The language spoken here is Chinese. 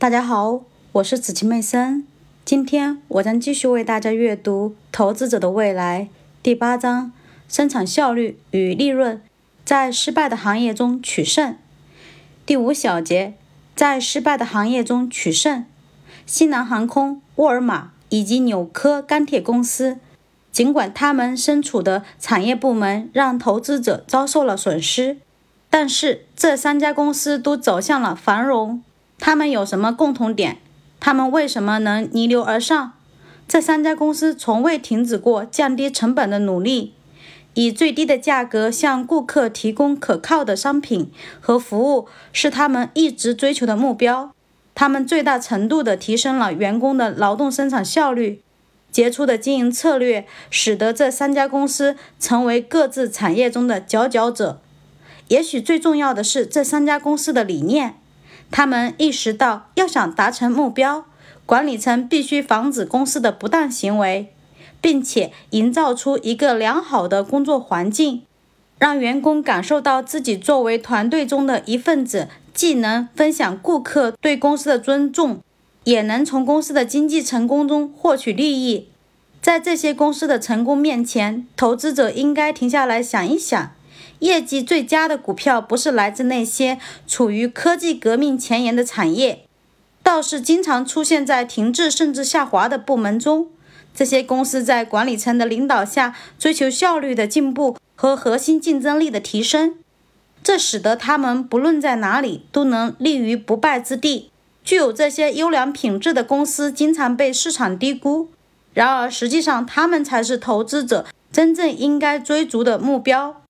大家好，我是紫琪妹森。今天我将继续为大家阅读《投资者的未来》第八章：生产效率与利润在失败的行业中取胜。第五小节：在失败的行业中取胜。西南航空、沃尔玛以及纽科钢铁公司，尽管他们身处的产业部门让投资者遭受了损失，但是这三家公司都走向了繁荣。他们有什么共同点？他们为什么能逆流而上？这三家公司从未停止过降低成本的努力，以最低的价格向顾客提供可靠的商品和服务是他们一直追求的目标。他们最大程度地提升了员工的劳动生产效率。杰出的经营策略使得这三家公司成为各自产业中的佼佼者。也许最重要的是这三家公司的理念。他们意识到，要想达成目标，管理层必须防止公司的不当行为，并且营造出一个良好的工作环境，让员工感受到自己作为团队中的一份子，既能分享顾客对公司的尊重，也能从公司的经济成功中获取利益。在这些公司的成功面前，投资者应该停下来想一想。业绩最佳的股票不是来自那些处于科技革命前沿的产业，倒是经常出现在停滞甚至下滑的部门中。这些公司在管理层的领导下，追求效率的进步和核心竞争力的提升，这使得他们不论在哪里都能立于不败之地。具有这些优良品质的公司经常被市场低估，然而实际上他们才是投资者真正应该追逐的目标。